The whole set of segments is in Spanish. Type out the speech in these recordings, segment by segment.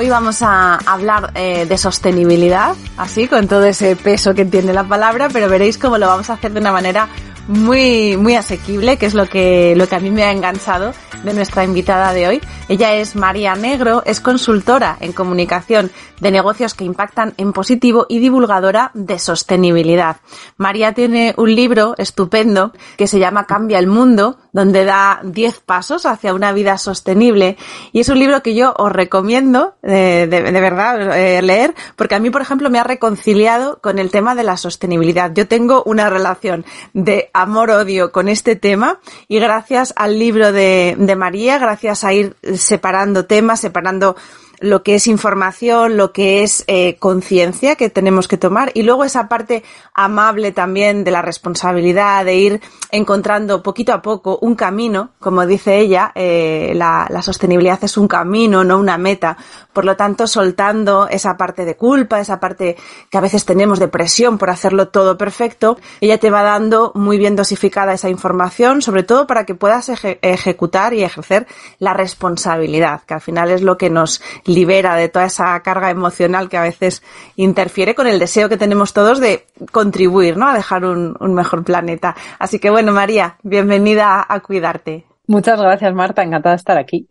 Hoy vamos a hablar eh, de sostenibilidad, así, con todo ese peso que tiene la palabra, pero veréis cómo lo vamos a hacer de una manera muy, muy asequible, que es lo que, lo que a mí me ha enganchado de nuestra invitada de hoy. Ella es María Negro, es consultora en comunicación de negocios que impactan en positivo y divulgadora de sostenibilidad. María tiene un libro estupendo que se llama Cambia el Mundo, donde da 10 pasos hacia una vida sostenible. Y es un libro que yo os recomiendo eh, de, verdad eh, leer, porque a mí, por ejemplo, me ha reconciliado con el tema de la sostenibilidad. Yo tengo una relación de amor-odio con este tema. Y gracias al libro de, de María, gracias a ir separando temas, separando lo que es información, lo que es eh, conciencia que tenemos que tomar y luego esa parte amable también de la responsabilidad, de ir encontrando poquito a poco un camino, como dice ella, eh, la, la, sostenibilidad es un camino, no una meta. Por lo tanto, soltando esa parte de culpa, esa parte que a veces tenemos de presión por hacerlo todo perfecto, ella te va dando muy bien dosificada esa información, sobre todo para que puedas ejecutar y ejercer la responsabilidad, que al final es lo que nos libera de toda esa carga emocional que a veces interfiere con el deseo que tenemos todos de contribuir, ¿no? A dejar un, mejor planeta. Así que bueno, María, bienvenida a Cuidarte. Muchas gracias, Marta. Encantada de estar aquí.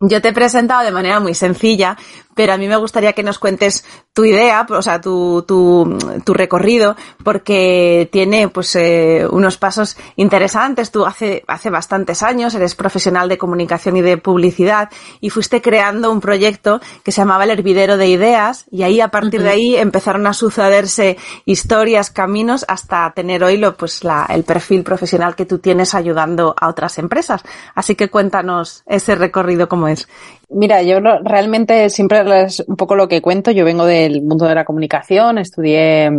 Yo te he presentado de manera muy sencilla, pero a mí me gustaría que nos cuentes tu idea, o sea, tu, tu, tu recorrido, porque tiene pues eh, unos pasos interesantes. Tú hace, hace bastantes años eres profesional de comunicación y de publicidad y fuiste creando un proyecto que se llamaba El Hervidero de Ideas y ahí a partir uh -huh. de ahí empezaron a sucederse historias, caminos, hasta tener hoy lo, pues la, el perfil profesional que tú tienes ayudando a otras empresas. Así que cuéntanos ese recorrido cómo es. Mira, yo realmente siempre es un poco lo que cuento. Yo vengo del mundo de la comunicación, estudié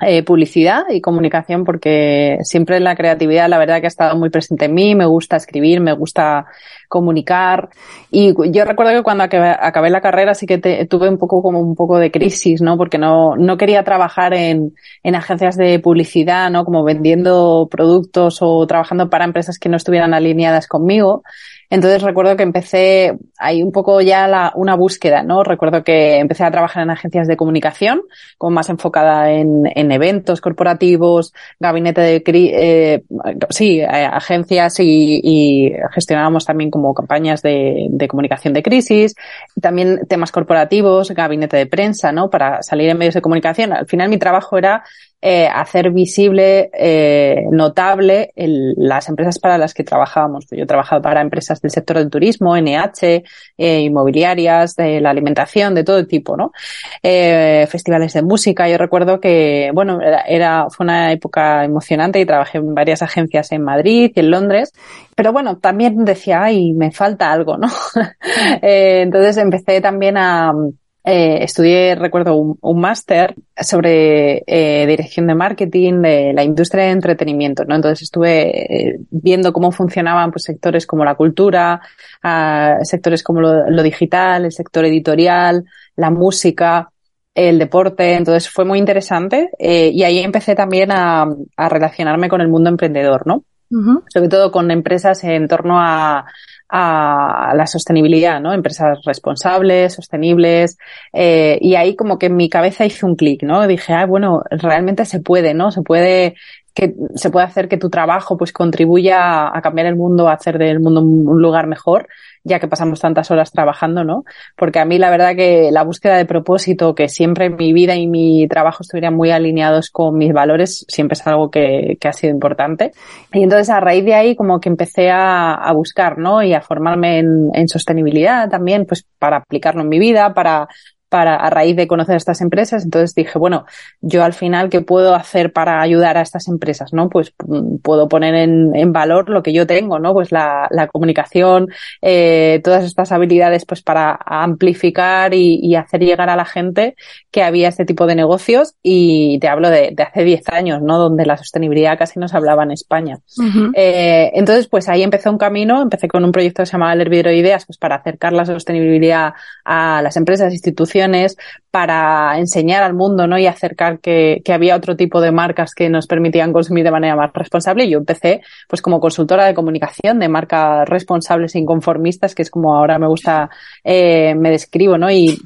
eh, publicidad y comunicación porque siempre la creatividad la verdad que ha estado muy presente en mí, me gusta escribir, me gusta comunicar y yo recuerdo que cuando acabé, la carrera sí que tuve un poco como un poco de crisis, ¿no? Porque no, no quería trabajar en, en agencias de publicidad, ¿no? Como vendiendo productos o trabajando para empresas que no estuvieran alineadas conmigo. Entonces recuerdo que empecé ahí un poco ya la, una búsqueda, ¿no? Recuerdo que empecé a trabajar en agencias de comunicación, como más enfocada en, en eventos corporativos, gabinete de, eh, sí, agencias y, gestionábamos también como campañas de, comunicación de crisis, también temas corporativos, gabinete de prensa, ¿no? Para salir en medios de comunicación. Al final mi trabajo era eh, hacer visible, eh, notable las empresas para las que trabajábamos. Yo he trabajado para empresas del sector del turismo, NH, eh, inmobiliarias, de la alimentación, de todo tipo, ¿no? Eh, festivales de música. Yo recuerdo que, bueno, era, fue una época emocionante y trabajé en varias agencias en Madrid y en Londres. Pero bueno, también decía, ay, me falta algo, ¿no? Eh, entonces empecé también a, eh, estudié, recuerdo, un, máster sobre eh, dirección de marketing de la industria de entretenimiento, ¿no? Entonces estuve eh, viendo cómo funcionaban pues, sectores como la cultura, uh, sectores como lo, lo, digital, el sector editorial, la música, el deporte. Entonces fue muy interesante y ahí empecé también a, a, relacionarme con el mundo emprendedor, ¿no? Uh -huh. Sobre todo con empresas en torno a, a la sostenibilidad, ¿no? Empresas responsables, sostenibles, eh, y ahí como que en mi cabeza hice un clic, ¿no? Dije, ah, bueno, realmente se puede, ¿no? Se puede que se puede hacer que tu trabajo pues contribuya a cambiar el mundo, a hacer del mundo un lugar mejor ya que pasamos tantas horas trabajando, ¿no? Porque a mí la verdad que la búsqueda de propósito, que siempre mi vida y mi trabajo estuvieran muy alineados con mis valores, siempre es algo que, que ha sido importante. Y entonces a raíz de ahí como que empecé a, a buscar, ¿no? Y a formarme en, en sostenibilidad también, pues para aplicarlo en mi vida, para para, a raíz de conocer estas empresas. Entonces dije, bueno, yo al final, ¿qué puedo hacer para ayudar a estas empresas? ¿No? Pues mm, puedo poner en, en valor lo que yo tengo, ¿no? Pues la, la comunicación, eh, todas estas habilidades, pues para amplificar y, y, hacer llegar a la gente que había este tipo de negocios. Y te hablo de, de hace 10 años, ¿no? Donde la sostenibilidad casi no se hablaba en España. Uh -huh. eh, entonces, pues ahí empezó un camino, empecé con un proyecto que se llamaba El Hervidero de Ideas, pues para acercar la sostenibilidad a las empresas, instituciones, para enseñar al mundo ¿no? y acercar que, había otro tipo de marcas que nos permitían consumir de manera más responsable. Y yo empecé pues como consultora de comunicación de marcas responsables e inconformistas, que es como ahora me gusta, eh, me describo, ¿no? Y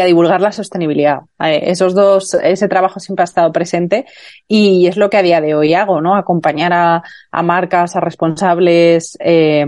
a divulgar la sostenibilidad. Eh, esos dos, ese trabajo siempre ha estado presente y es lo que a día de hoy hago, ¿no? Acompañar a, a marcas, a responsables, eh,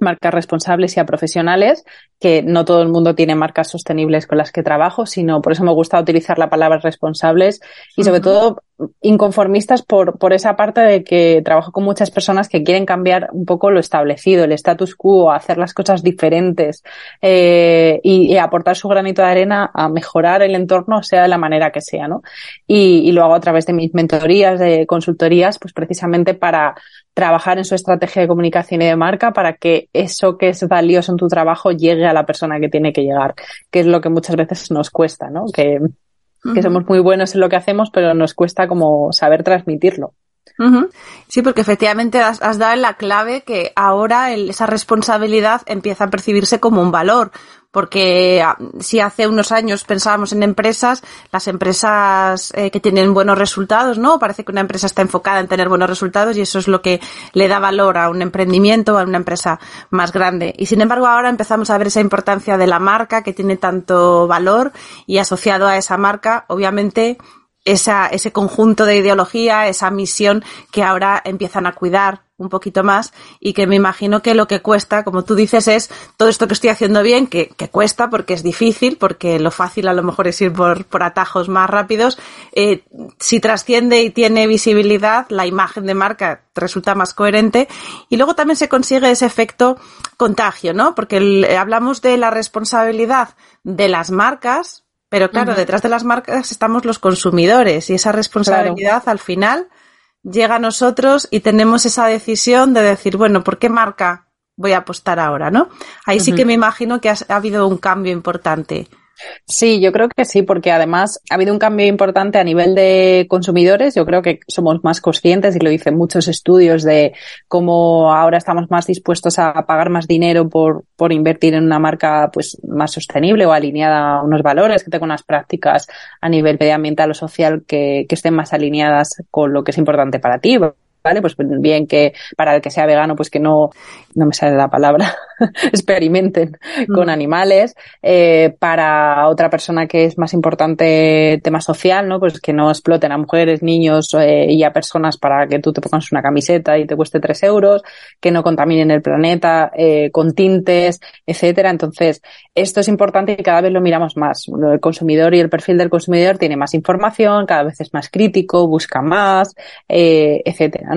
marcas responsables y a profesionales, que no todo el mundo tiene marcas sostenibles con las que trabajo, sino por eso me gusta utilizar la palabra responsables y sobre todo inconformistas por, por esa parte de que trabajo con muchas personas que quieren cambiar un poco lo establecido, el status quo, hacer las cosas diferentes eh, y, y, aportar su granito de arena a mejorar el entorno, sea de la manera que sea, ¿no? Y, y lo hago a través de mis mentorías, de consultorías, pues precisamente para trabajar en su estrategia de comunicación y de marca para que eso que es valioso en tu trabajo llegue a la persona que tiene que llegar, que es lo que muchas veces nos cuesta, ¿no? Que, que somos muy buenos en lo que hacemos, pero nos cuesta como saber transmitirlo. Uh -huh. Sí, porque efectivamente has, has, dado la clave que ahora el, esa responsabilidad empieza a percibirse como un valor, porque ah, si hace unos años pensábamos en empresas, las empresas eh, que tienen buenos resultados, ¿no? Parece que una empresa está enfocada en tener buenos resultados y eso es lo que le da valor a un emprendimiento, a una empresa más grande. Y sin embargo ahora empezamos a ver esa importancia de la marca que tiene tanto valor y asociado a esa marca, obviamente, esa, ese conjunto de ideología, esa misión que ahora empiezan a cuidar un poquito más y que me imagino que lo que cuesta, como tú dices, es todo esto que estoy haciendo bien, que, que cuesta porque es difícil, porque lo fácil a lo mejor es ir por, por atajos más rápidos. Eh, si trasciende y tiene visibilidad, la imagen de marca resulta más coherente y luego también se consigue ese efecto contagio, ¿no? Porque el, hablamos de la responsabilidad de las marcas, pero claro, uh -huh. detrás de las marcas estamos los consumidores y esa responsabilidad claro. al final llega a nosotros y tenemos esa decisión de decir, bueno, ¿por qué marca voy a apostar ahora, no? Ahí uh -huh. sí que me imagino que ha, ha habido un cambio importante. Sí, yo creo que sí, porque además ha habido un cambio importante a nivel de consumidores. Yo creo que somos más conscientes y lo dicen muchos estudios de cómo ahora estamos más dispuestos a pagar más dinero por, por invertir en una marca pues más sostenible o alineada a unos valores, que tenga unas prácticas a nivel medioambiental o social que, que estén más alineadas con lo que es importante para ti. ¿Vale? Pues bien que para el que sea vegano, pues que no, no me sale la palabra, experimenten con mm. animales, eh, para otra persona que es más importante tema social, ¿no? Pues que no exploten a mujeres, niños eh, y a personas para que tú te pongas una camiseta y te cueste tres euros, que no contaminen el planeta eh, con tintes, etcétera. Entonces, esto es importante y cada vez lo miramos más. El consumidor y el perfil del consumidor tiene más información, cada vez es más crítico, busca más, eh, etcétera.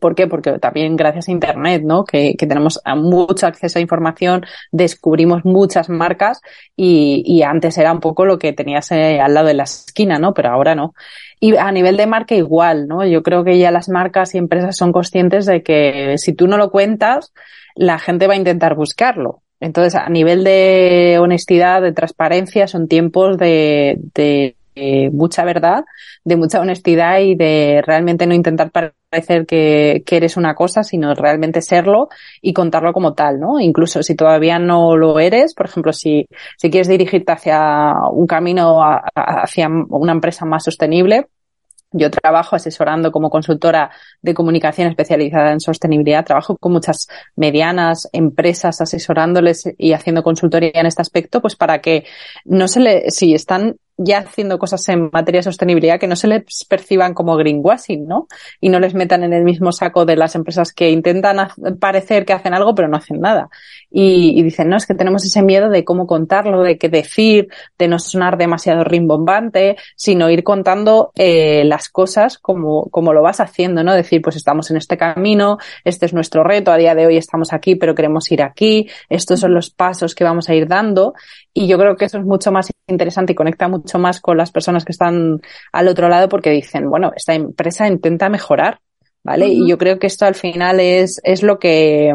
¿Por qué? Porque también gracias a Internet, ¿no? Que, que tenemos mucho acceso a información, descubrimos muchas marcas y, y antes era un poco lo que tenías eh, al lado de la esquina, ¿no? Pero ahora no. Y a nivel de marca igual, ¿no? Yo creo que ya las marcas y empresas son conscientes de que si tú no lo cuentas, la gente va a intentar buscarlo. Entonces, a nivel de honestidad, de transparencia, son tiempos de, de de mucha verdad, de mucha honestidad y de realmente no intentar parecer que, que, eres una cosa, sino realmente serlo y contarlo como tal, ¿no? Incluso si todavía no lo eres, por ejemplo, si, si quieres dirigirte hacia un camino, hacia una empresa más sostenible, yo trabajo asesorando como consultora de comunicación especializada en sostenibilidad. Trabajo con muchas medianas empresas asesorándoles y haciendo consultoría en este aspecto, pues para que no se le, si están ya haciendo cosas en materia de sostenibilidad que no se les perciban como greenwashing, ¿no? Y no les metan en el mismo saco de las empresas que intentan parecer que hacen algo pero no hacen nada. Y, y, dicen, no, es que tenemos ese miedo de cómo contarlo, de qué decir, de no sonar demasiado rimbombante, sino ir contando eh, las cosas como, como lo vas haciendo, ¿no? Decir, pues estamos en este camino, este es nuestro reto, a día de hoy estamos aquí pero queremos ir aquí, estos son los pasos que vamos a ir dando. Y yo creo que eso es mucho más interesante y conecta mucho más con las personas que están al otro lado porque dicen, bueno, esta empresa intenta mejorar, ¿vale? Y yo creo que esto al final es, es lo que,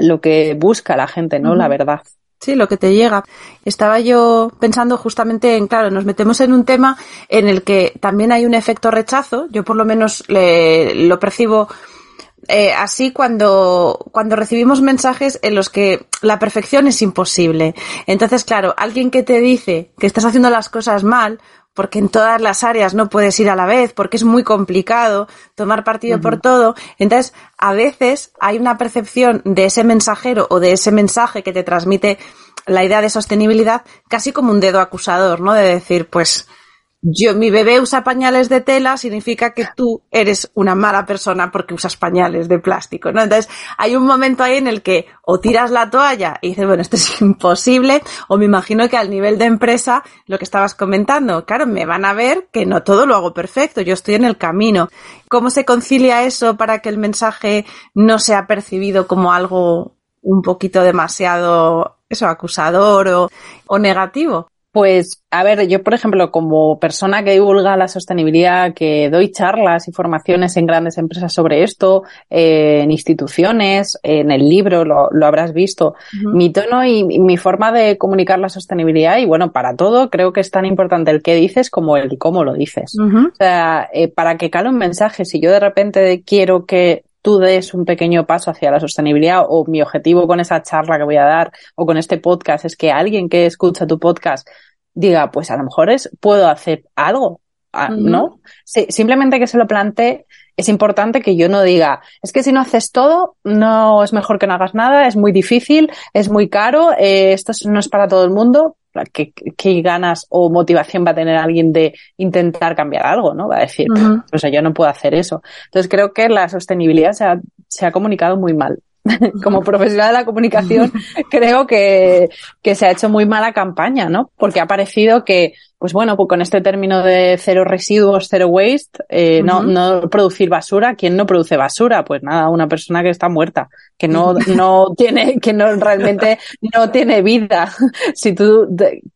lo que busca la gente, ¿no? La verdad. Sí, lo que te llega. Estaba yo pensando justamente en, claro, nos metemos en un tema en el que también hay un efecto rechazo. Yo por lo menos le, lo percibo eh, así cuando, cuando recibimos mensajes en los que la perfección es imposible. Entonces, claro, alguien que te dice que estás haciendo las cosas mal, porque en todas las áreas no puedes ir a la vez, porque es muy complicado tomar partido por todo. Entonces, a veces hay una percepción de ese mensajero o de ese mensaje que te transmite la idea de sostenibilidad casi como un dedo acusador, ¿no? De decir, pues, yo, mi bebé usa pañales de tela, significa que tú eres una mala persona porque usas pañales de plástico, ¿no? Entonces, hay un momento ahí en el que o tiras la toalla y dices, bueno, esto es imposible, o me imagino que al nivel de empresa, lo que estabas comentando, claro, me van a ver que no todo lo hago perfecto, yo estoy en el camino. ¿Cómo se concilia eso para que el mensaje no sea percibido como algo un poquito demasiado, eso, acusador o, o negativo? Pues, a ver, yo, por ejemplo, como persona que divulga la sostenibilidad, que doy charlas y formaciones en grandes empresas sobre esto, eh, en instituciones, en el libro, lo, lo habrás visto, mi tono y, mi forma de comunicar la sostenibilidad, y bueno, para todo, creo que es tan importante el qué dices como el cómo lo dices. O sea, eh, para que cale un mensaje, si yo de repente quiero que tú des un pequeño paso hacia la sostenibilidad o mi objetivo con esa charla que voy a dar o con este podcast es que alguien que escucha tu podcast diga, pues a lo mejor es, puedo hacer algo, ah, ¿no? Sí, simplemente que se lo plantee, es importante que yo no diga, es que si no haces todo, no es mejor que no hagas nada, es muy difícil, es muy caro, eh, esto no es para todo el mundo. ¿Qué, ¿Qué, ganas o motivación va a tener alguien de intentar cambiar algo, no? Va a decir, o sea, yo no puedo hacer eso. Entonces creo que la sostenibilidad se ha, se ha comunicado muy mal. como profesional de la comunicación, creo que, que se ha hecho muy mala campaña, ¿no? Porque ha parecido que pues bueno, pues con este término de cero residuos, cero waste, eh, no, no producir basura, ¿quién no produce basura? Pues nada, una persona que está muerta, que no, no tiene, que no realmente no tiene vida. si tú,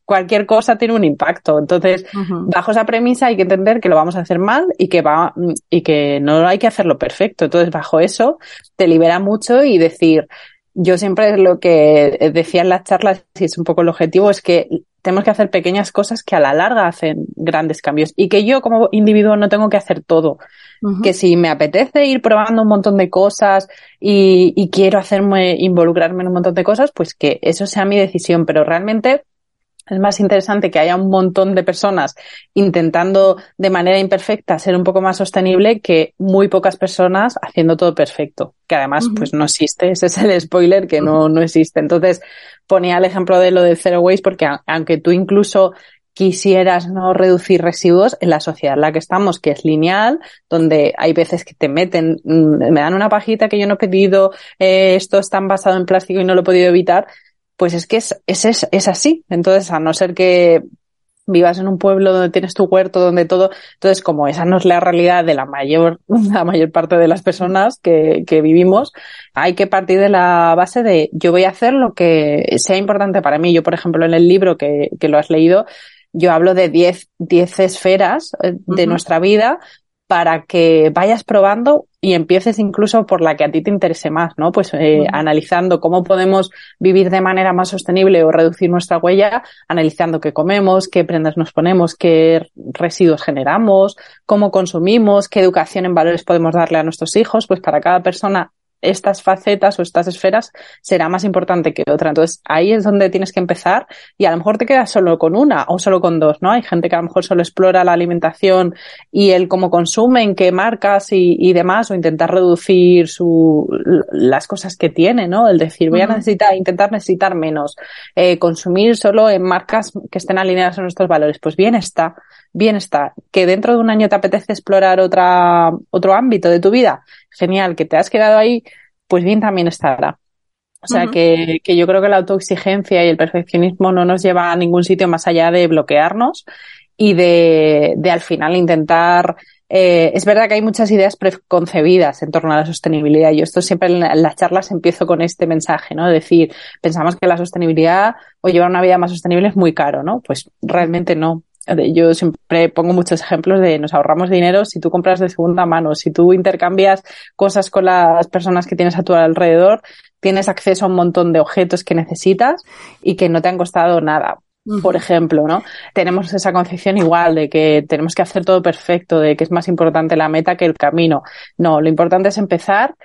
cualquier cosa tiene un impacto. Entonces, bajo esa premisa hay que entender que lo vamos a hacer mal y que va, y que no hay que hacerlo perfecto. Entonces, bajo eso, te libera mucho y decir, yo siempre lo que decía en las charlas, y es un poco el objetivo, es que tenemos que hacer pequeñas cosas que a la larga hacen grandes cambios y que yo como individuo no tengo que hacer todo. Que si me apetece ir probando un montón de cosas y, y, quiero hacerme, involucrarme en un montón de cosas, pues que eso sea mi decisión, pero realmente es más interesante que haya un montón de personas intentando de manera imperfecta ser un poco más sostenible que muy pocas personas haciendo todo perfecto, que además pues no existe, ese es el spoiler que no, no existe. Entonces ponía el ejemplo de lo de zero waste porque aunque tú incluso quisieras no reducir residuos en la sociedad en la que estamos, que es lineal, donde hay veces que te meten, mm, me dan una pajita que yo no he pedido, eh, esto está basado en plástico y no lo he podido evitar, pues es que es, es, es, así. Entonces, a no ser que vivas en un pueblo donde tienes tu huerto, donde todo, entonces como esa no es la realidad de la mayor, la mayor parte de las personas que, que vivimos, hay que partir de la base de yo voy a hacer lo que sea importante para mí. Yo, por ejemplo, en el libro que, que lo has leído, yo hablo de 10 diez, esferas eh, de nuestra vida para que vayas probando y empieces incluso por la que a ti te interese más, ¿no? Pues eh, analizando cómo podemos vivir de manera más sostenible o reducir nuestra huella, analizando qué comemos, qué prendas nos ponemos, qué residuos generamos, cómo consumimos, qué educación en valores podemos darle a nuestros hijos, pues para cada persona estas facetas o estas esferas será más importante que otra. Entonces ahí es donde tienes que empezar y a lo mejor te quedas solo con una o solo con dos, ¿no? Hay gente que a lo mejor solo explora la alimentación y el cómo consumen, qué marcas y, demás o intentar reducir su, las cosas que tiene, ¿no? El decir voy a necesitar, intentar necesitar menos, eh, consumir solo en marcas que estén alineadas a nuestros valores. Pues bien está, bien está. Que dentro de un año te apetece explorar otra, otro ámbito de tu vida, genial, que te has quedado ahí, pues bien también estará. O sea que, que, yo creo que la autoexigencia y el perfeccionismo no nos lleva a ningún sitio más allá de bloquearnos y de, de al final intentar eh, es verdad que hay muchas ideas preconcebidas en torno a la sostenibilidad. Yo esto siempre en, las charlas empiezo con este mensaje, ¿no? Es decir, pensamos que la sostenibilidad o llevar una vida más sostenible es muy caro, ¿no? Pues realmente no. Yo siempre pongo muchos ejemplos de nos ahorramos dinero si tú compras de segunda mano, si tú intercambias cosas con las personas que tienes a tu alrededor, tienes acceso a un montón de objetos que necesitas y que no te han costado nada. Por ejemplo, ¿no? Tenemos esa concepción igual de que tenemos que hacer todo perfecto, de que es más importante la meta que el camino. No, lo importante es empezar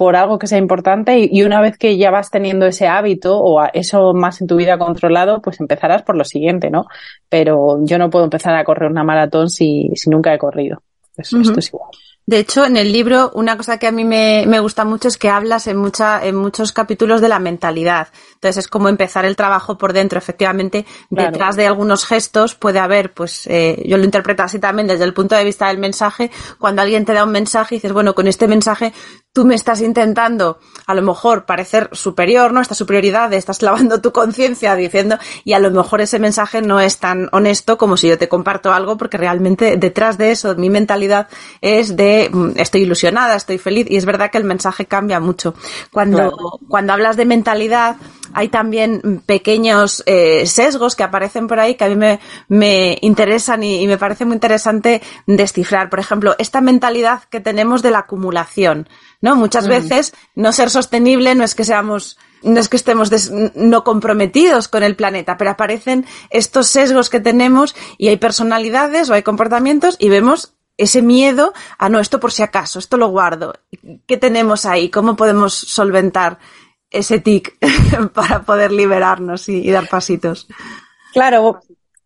por algo que sea importante y, una vez que ya vas teniendo ese hábito o eso más en tu vida controlado, pues empezarás por lo siguiente, ¿no? Pero yo no puedo empezar a correr una maratón si, si nunca he corrido. Esto es igual. De hecho, en el libro, una cosa que a mí me, me, gusta mucho es que hablas en, mucha, en muchos capítulos de la mentalidad. Entonces, es como empezar el trabajo por dentro. Efectivamente, detrás de algunos gestos puede haber, pues, eh, yo lo interpreto así también desde el punto de vista del mensaje. Cuando alguien te da un mensaje y dices, bueno, con este mensaje tú me estás intentando a lo mejor parecer superior, ¿no? Esta superioridad, estás lavando tu conciencia diciendo, y a lo mejor ese mensaje no es tan honesto como si yo te comparto algo, porque realmente detrás de eso, mi mentalidad es de mm, estoy ilusionada, estoy feliz, y es verdad que el mensaje cambia mucho. Cuando, cuando hablas de mentalidad, hay también pequeños eh, sesgos que aparecen por ahí que a mí me, me interesan y, y, me parece muy interesante descifrar. Por ejemplo, esta mentalidad que tenemos de la acumulación. ¿no? Muchas mm. veces no ser sostenible no es que seamos no es que estemos no comprometidos con el planeta, pero aparecen estos sesgos que tenemos y hay personalidades o hay comportamientos y vemos ese miedo a no, esto por si acaso, esto lo guardo. ¿Qué tenemos ahí? ¿Cómo podemos solventar ese tic para poder liberarnos y dar pasitos? Claro,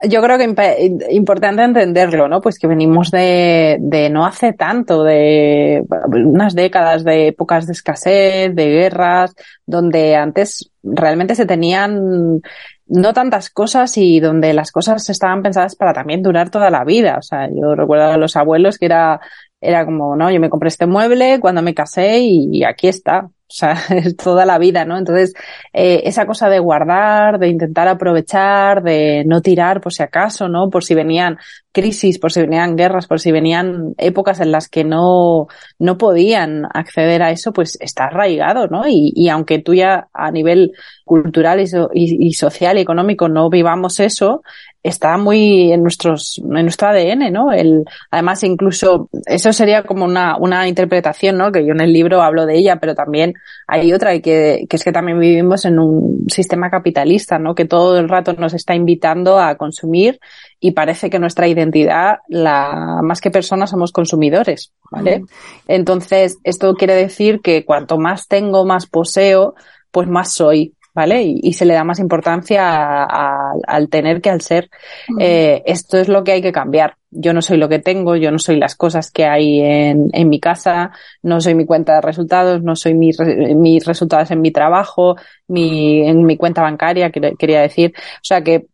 yo creo que importante entenderlo, ¿no? Pues que venimos de no hace tanto, de unas décadas de épocas de escasez, de guerras, donde antes realmente se tenían no tantas cosas y donde las cosas estaban pensadas para también durar toda la vida. O sea, yo recuerdo a los abuelos que era, era como, no, yo me compré este mueble cuando me casé y aquí está. O sea, es toda la vida, ¿no? Entonces, eh, esa cosa de guardar, de intentar aprovechar, de no tirar por si acaso, ¿no? Por si venían crisis, por si venían guerras, por si venían épocas en las que no, no podían acceder a eso, pues está arraigado, ¿no? Y, y aunque tú ya a nivel cultural y, y, y social y económico no vivamos eso, está muy en nuestros, en nuestro ADN, ¿no? El, además, incluso, eso sería como una, una interpretación, ¿no? Que yo en el libro hablo de ella, pero también hay otra, y que, que es que también vivimos en un sistema capitalista, ¿no? Que todo el rato nos está invitando a consumir y parece que nuestra identidad, la, más que personas, somos consumidores, ¿vale? Entonces, esto quiere decir que cuanto más tengo, más poseo, pues más soy. ¿Vale? Y, se le da más importancia al tener que al ser. Eh, esto es lo que hay que cambiar. Yo no soy lo que tengo, yo no soy las cosas que hay en, en mi casa, no soy mi cuenta de resultados, no soy mis, mis resultados en mi trabajo, mi, en mi cuenta bancaria, quería decir. O sea que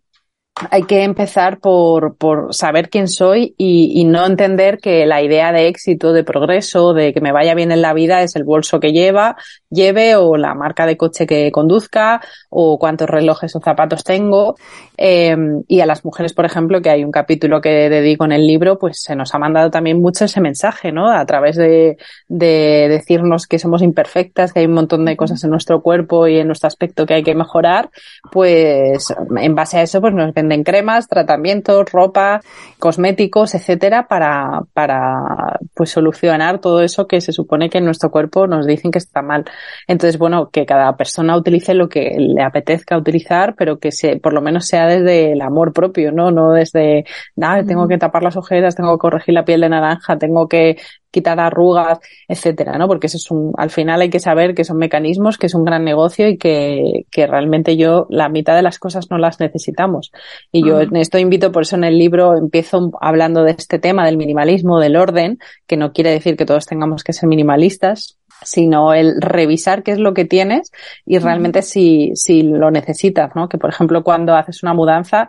hay que empezar por, por saber quién soy y, y, no entender que la idea de éxito, de progreso, de que me vaya bien en la vida es el bolso que lleva, lleve o la marca de coche que conduzca o cuántos relojes o zapatos tengo. Eh, y a las mujeres, por ejemplo, que hay un capítulo que dedico en el libro, pues se nos ha mandado también mucho ese mensaje, ¿no? A través de, de decirnos que somos imperfectas, que hay un montón de cosas en nuestro cuerpo y en nuestro aspecto que hay que mejorar, pues en base a eso, pues nos venden cremas, tratamientos, ropa, cosméticos, etcétera, para, para pues solucionar todo eso que se supone que en nuestro cuerpo nos dicen que está mal. Entonces, bueno, que cada persona utilice lo que le apetezca utilizar, pero que se, por lo menos sea desde el amor propio, ¿no? No desde, nada, tengo que tapar las ojeras, tengo que corregir la piel de naranja, tengo que quitar arrugas, etcétera, ¿no? Porque eso es un, al final hay que saber que son mecanismos, que es un gran negocio y que, que realmente yo la mitad de las cosas no las necesitamos. Y yo en esto invito, por eso en el libro empiezo hablando de este tema del minimalismo, del orden, que no quiere decir que todos tengamos que ser minimalistas, sino el revisar qué es lo que tienes y realmente si, si lo necesitas, ¿no? Que por ejemplo cuando haces una mudanza,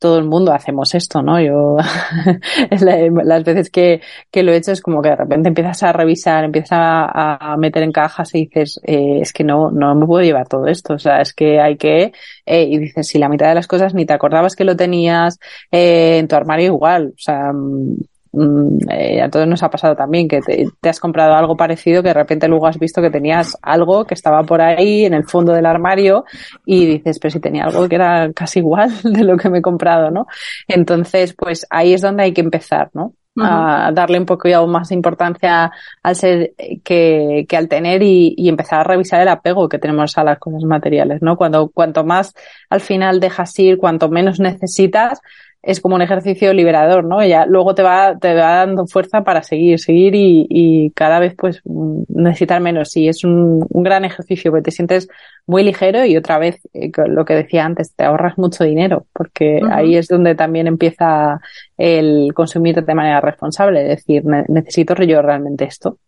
todo el mundo hacemos esto, ¿no? Yo las veces que, que, lo he hecho es como que de repente empiezas a revisar, empiezas a, meter en cajas y dices, eh, es que no, no me puedo llevar todo esto, o sea, es que hay que, eh, y dices, si la mitad de las cosas ni te acordabas que lo tenías eh, en tu armario igual, o sea, Mm, a todos nos ha pasado también que te, has comprado algo parecido que de repente luego has visto que tenías algo que estaba por ahí en el fondo del armario y dices, pero si tenía algo que era casi igual de lo que me he comprado, ¿no? Entonces, pues ahí es donde hay que empezar, ¿no? a darle un poco más importancia al ser que, que al tener y, y, empezar a revisar el apego que tenemos a las cosas materiales, ¿no? Cuando, cuanto más al final dejas ir, cuanto menos necesitas, es como un ejercicio liberador, ¿no? Ya luego te va, te va dando fuerza para seguir, seguir y, y cada vez pues necesitar menos. Sí, es un, un, gran ejercicio porque te sientes muy ligero y otra vez, eh, lo que decía antes, te ahorras mucho dinero porque ahí es donde también empieza el consumir de manera responsable, es decir, necesito yo realmente esto.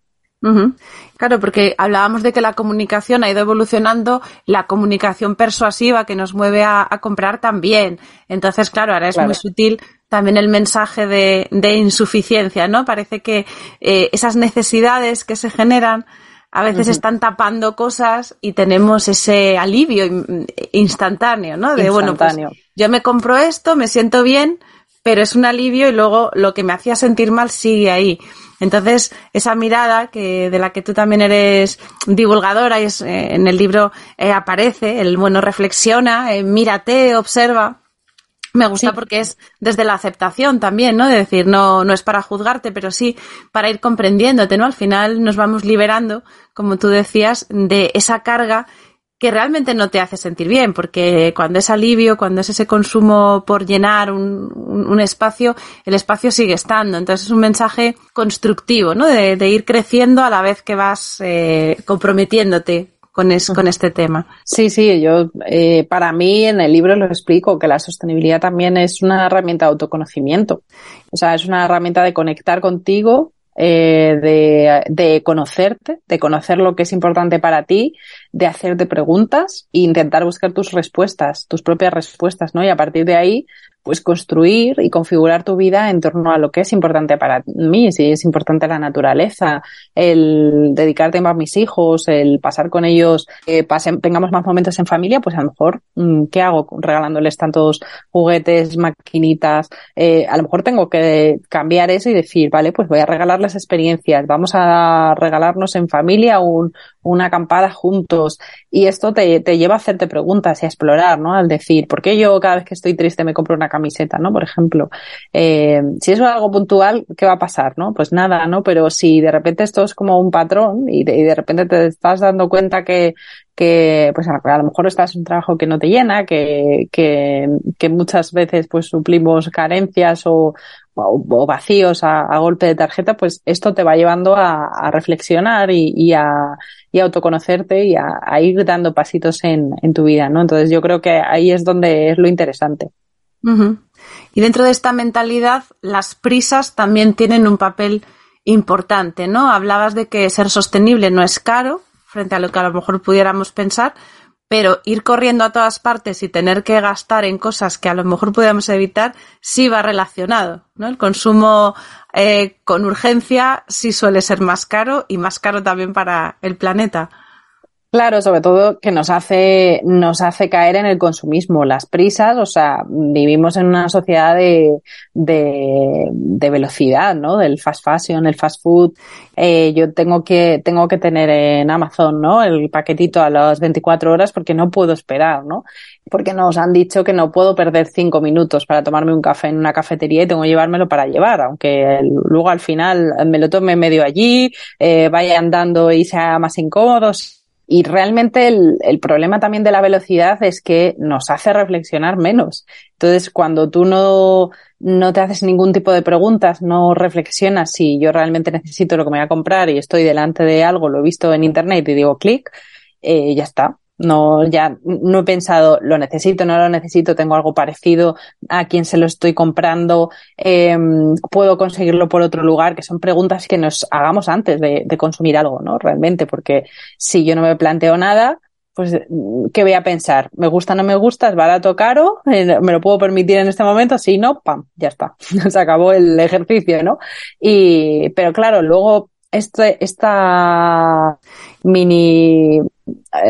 Claro, porque hablábamos de que la comunicación ha ido evolucionando, la comunicación persuasiva que nos mueve a, comprar también. Entonces, claro, ahora es muy sutil también el mensaje de, insuficiencia, ¿no? Parece que eh, esas necesidades que se generan a veces están tapando cosas y tenemos ese alivio instantáneo, ¿no? De bueno, pues yo me compro esto, me siento bien, pero es un alivio y luego lo que me hacía sentir mal sigue ahí. Entonces, esa mirada que de la que tú también eres divulgadora y es, eh, en el libro eh, aparece, el bueno reflexiona, eh, mírate, observa. Me gusta porque es desde la aceptación también, ¿no? De decir, no, no es para juzgarte, pero sí para ir comprendiéndote, ¿no? Al final nos vamos liberando, como tú decías, de esa carga que realmente no te hace sentir bien, porque cuando es alivio, cuando es ese consumo por llenar un, un, espacio, el espacio sigue estando. Entonces es un mensaje constructivo, ¿no? De, ir creciendo a la vez que vas eh, comprometiéndote con, es, con este tema. Sí, sí, yo, eh, para mí en el libro lo explico, que la sostenibilidad también es una herramienta de autoconocimiento. O sea, es una herramienta de conectar contigo eh, de, de, conocerte, de conocer lo que es importante para ti, de hacerte preguntas e intentar buscar tus respuestas, tus propias respuestas, ¿no? Y a partir de ahí, pues construir y configurar tu vida en torno a lo que es importante para mí, si es importante la naturaleza, el dedicarte más a mis hijos, el pasar con ellos, eh, pasen, tengamos más momentos en familia, pues a lo mejor, mm, ¿qué hago regalándoles tantos juguetes, maquinitas? Eh, a lo mejor tengo que cambiar eso y decir, vale, pues voy a regalarles experiencias, vamos a regalarnos en familia un, una acampada juntos y esto te, te lleva a hacerte preguntas y a explorar, ¿no? Al decir, ¿por qué yo cada vez que estoy triste me compro una camiseta, ¿no? Por ejemplo, eh, si es algo puntual, ¿qué va a pasar, no? Pues nada, ¿no? Pero si de repente esto es como un patrón y de, y de repente te estás dando cuenta que, que pues a, lo mejor estás en un trabajo que no te llena, que, que, muchas veces pues suplimos carencias o, vacíos a, golpe de tarjeta, pues esto te va llevando a, reflexionar y, a, y autoconocerte y a, ir dando pasitos en, en, tu vida, ¿no? Entonces yo creo que ahí es donde es lo interesante. Y dentro de esta mentalidad, las prisas también tienen un papel importante, ¿no? Hablabas de que ser sostenible no es caro, frente a lo que a lo mejor pudiéramos pensar, pero ir corriendo a todas partes y tener que gastar en cosas que a lo mejor pudiéramos evitar sí va relacionado, ¿no? El consumo eh, con urgencia sí suele ser más caro y más caro también para el planeta. Claro, sobre todo que nos hace, nos hace caer en el consumismo, las prisas, o sea, vivimos en una sociedad de, de, de velocidad, ¿no? Del fast fashion, el fast food. Eh, yo tengo que, tengo que tener en Amazon, ¿no? El paquetito a las 24 horas porque no puedo esperar, ¿no? Porque nos han dicho que no puedo perder cinco minutos para tomarme un café en una cafetería y tengo que llevármelo para llevar, aunque luego al final me lo tome medio allí, eh, vaya andando y sea más incómodo y realmente el, el, problema también de la velocidad es que nos hace reflexionar menos. Entonces, cuando tú no, no te haces ningún tipo de preguntas, no reflexionas si yo realmente necesito lo que me voy a comprar y estoy delante de algo, lo he visto en internet y digo clic, eh, ya está. No, ya no he pensado, lo necesito, no lo necesito, tengo algo parecido, a quién se lo estoy comprando, eh, puedo conseguirlo por otro lugar, que son preguntas que nos hagamos antes de, consumir algo, ¿no? Realmente, porque si yo no me planteo nada, pues, ¿qué voy a pensar? ¿Me gusta, no me gusta? ¿Es barato o caro? Eh, ¿Me lo puedo permitir en este momento? Si no, pam, ya está. Se acabó el ejercicio, ¿no? Y, pero claro, luego este, esta mini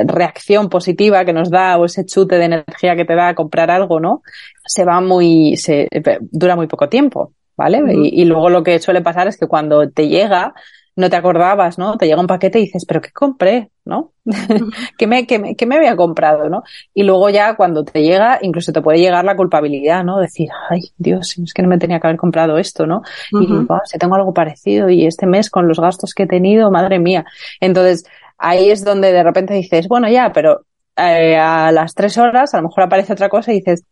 reacción positiva que nos da o ese chute de energía que te da a comprar algo, ¿no? Se va muy, se dura muy poco tiempo, ¿vale? y, y, luego lo que suele pasar es que cuando te llega, no te acordabas, ¿no? Te llega un paquete y dices, pero ¿qué compré? ¿No? ¿Qué, me, qué, me, ¿Qué me había comprado? ¿no? Y luego ya cuando te llega, incluso te puede llegar la culpabilidad, ¿no? Decir, ay, Dios, es que no me tenía que haber comprado esto, ¿no? Y si tengo algo parecido y este mes con los gastos que he tenido, madre mía. Entonces, ahí es donde de repente dices, bueno, ya, pero eh, a las tres horas a lo mejor aparece otra cosa y dices,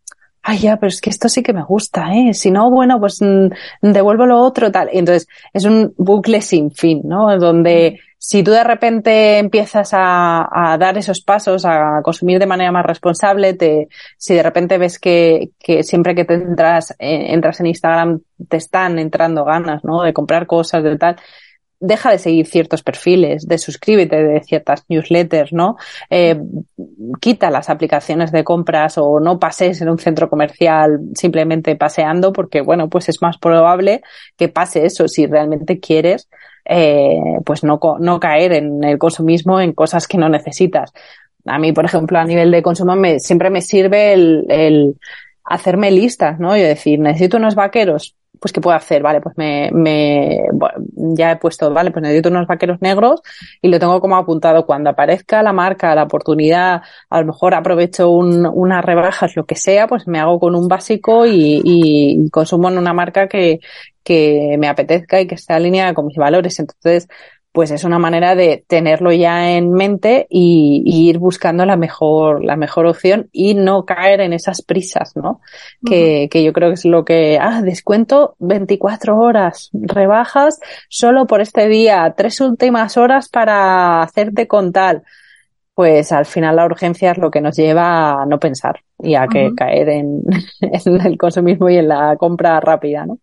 ay, ya, pero es que esto sí que me gusta, ¿eh? Si no, bueno, pues mm, devuelvo lo otro, tal. Entonces, es un bucle sin fin, ¿no? Donde si tú de repente empiezas a, a, dar esos pasos, a consumir de manera más responsable, te, si de repente ves que, que siempre que te entras, eh, entras en Instagram te están entrando ganas, ¿no? De comprar cosas, de tal, deja de seguir ciertos perfiles, de suscríbete de ciertas newsletters, ¿no? Eh, quita las aplicaciones de compras o no pases en un centro comercial simplemente paseando porque, bueno, pues es más probable que pase eso si realmente quieres, eh, pues no, no caer en el consumismo en cosas que no necesitas. A mí, por ejemplo, a nivel de consumo me, siempre me sirve el, el hacerme listas, ¿no? Y decir, necesito unos vaqueros, pues ¿qué puedo hacer? Vale, pues me, me ya he puesto, vale, pues necesito unos vaqueros negros y lo tengo como apuntado. Cuando aparezca la marca, la oportunidad, a lo mejor aprovecho un, unas rebajas, lo que sea, pues me hago con un básico y, y consumo en una marca que, que me apetezca y que esté alineada con mis valores. Entonces, pues es una manera de tenerlo ya en mente y, ir buscando la mejor, la mejor opción y no caer en esas prisas, ¿no? que, que, yo creo que es lo que, ah, descuento 24 horas, rebajas solo por este día, tres últimas horas para hacerte con tal. Pues al final la urgencia es lo que nos lleva a no pensar y a que caer en, en el consumismo y en la compra rápida, ¿no?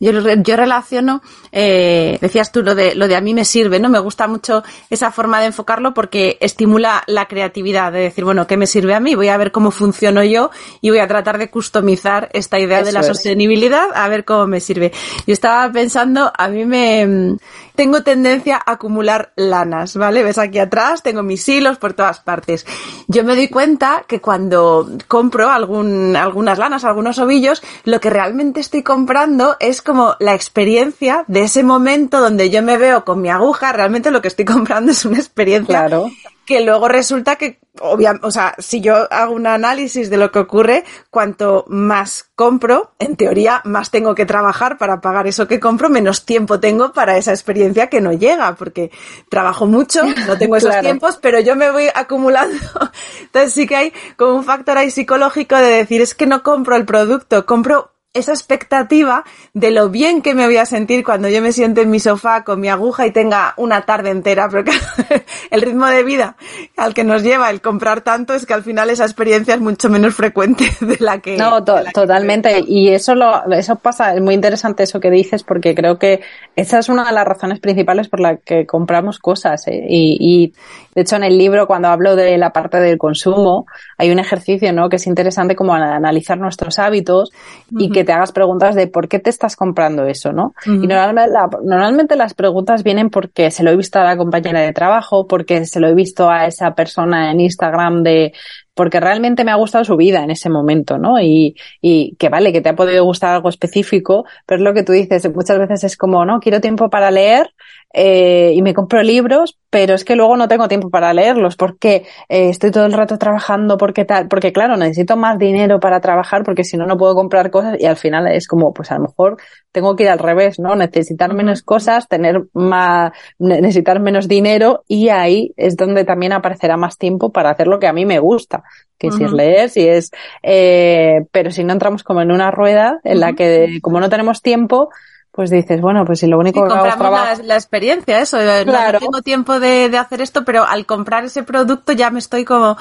Yo, yo relaciono, eh, decías tú lo de, lo de a mí me sirve, ¿no? Me gusta mucho esa forma de enfocarlo porque estimula la creatividad, de decir, bueno, ¿qué me sirve a mí? Voy a ver cómo funciono yo y voy a tratar de customizar esta idea de la sostenibilidad a ver cómo me sirve. Yo estaba pensando, a mí me, tengo tendencia a acumular lanas, ¿vale? Ves aquí atrás, tengo mis hilos por todas partes. Yo me doy cuenta que cuando compro algún, algunas lanas, algunos ovillos, lo que realmente estoy comprando es como la experiencia de ese momento donde yo me veo con mi aguja, realmente lo que estoy comprando es una experiencia claro. que luego resulta que o sea, si yo hago un análisis de lo que ocurre, cuanto más compro, en teoría, más tengo que trabajar para pagar eso que compro, menos tiempo tengo para esa experiencia que no llega, porque trabajo mucho, no tengo esos tiempos, pero yo me voy acumulando. Entonces sí que hay como un factor ahí psicológico de decir, es que no compro el producto, compro esa expectativa de lo bien que me voy a sentir cuando yo me siente en mi sofá con mi aguja y tenga una tarde entera, porque el ritmo de vida al que nos lleva el comprar tanto es que al final esa experiencia es mucho menos frecuente de la que... No, totalmente. y eso, lo, eso pasa, es muy interesante eso que dices, porque creo que esa es una de las razones principales por la que compramos cosas. ¿eh? Y, y, de hecho, en el libro, cuando hablo de la parte del consumo, hay un ejercicio ¿no? que es interesante como analizar nuestros hábitos y que que te hagas preguntas de por qué te estás comprando eso, ¿no? Y normalmente, normalmente las preguntas vienen porque se lo he visto a la compañera de trabajo, porque se lo he visto a esa persona en Instagram de porque realmente me ha gustado su vida en ese momento, ¿no? Y, y que vale, que te ha podido gustar algo específico, pero es lo que tú dices, muchas veces es como, no, quiero tiempo para leer, eh, y me compro libros, pero es que luego no tengo tiempo para leerlos porque eh, estoy todo el rato trabajando, porque tal, porque claro, necesito más dinero para trabajar porque si no, no puedo comprar cosas y al final es como, pues a lo mejor tengo que ir al revés, ¿no? Necesitar menos cosas, tener más, necesitar menos dinero y ahí es donde también aparecerá más tiempo para hacer lo que a mí me gusta, que si es leer, si es, eh, pero si no entramos como en una rueda en la que como no tenemos tiempo, pues dices, bueno, pues si lo único que hago es trabajar... la, experiencia, eso, claro. no tengo tiempo de, de, hacer esto, pero al comprar ese producto ya me estoy como,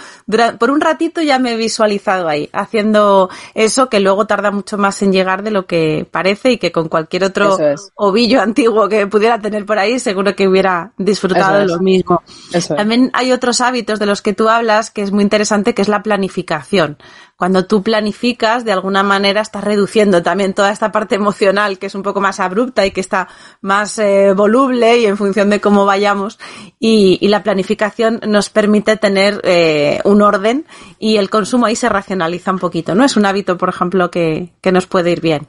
por un ratito ya me he visualizado ahí, haciendo eso que luego tarda mucho más en llegar de lo que parece y que con cualquier otro ovillo antiguo que pudiera tener por ahí seguro que hubiera disfrutado de lo mismo. También hay otros hábitos de los que tú hablas que es muy interesante, que es la planificación cuando tú planificas, de alguna manera estás reduciendo también toda esta parte emocional que es un poco más abrupta y que está más eh, voluble y en función de cómo vayamos. Y, y la planificación nos permite tener eh, un orden y el consumo ahí se racionaliza un poquito. ¿No? Es un hábito, por ejemplo, que, que nos puede ir bien.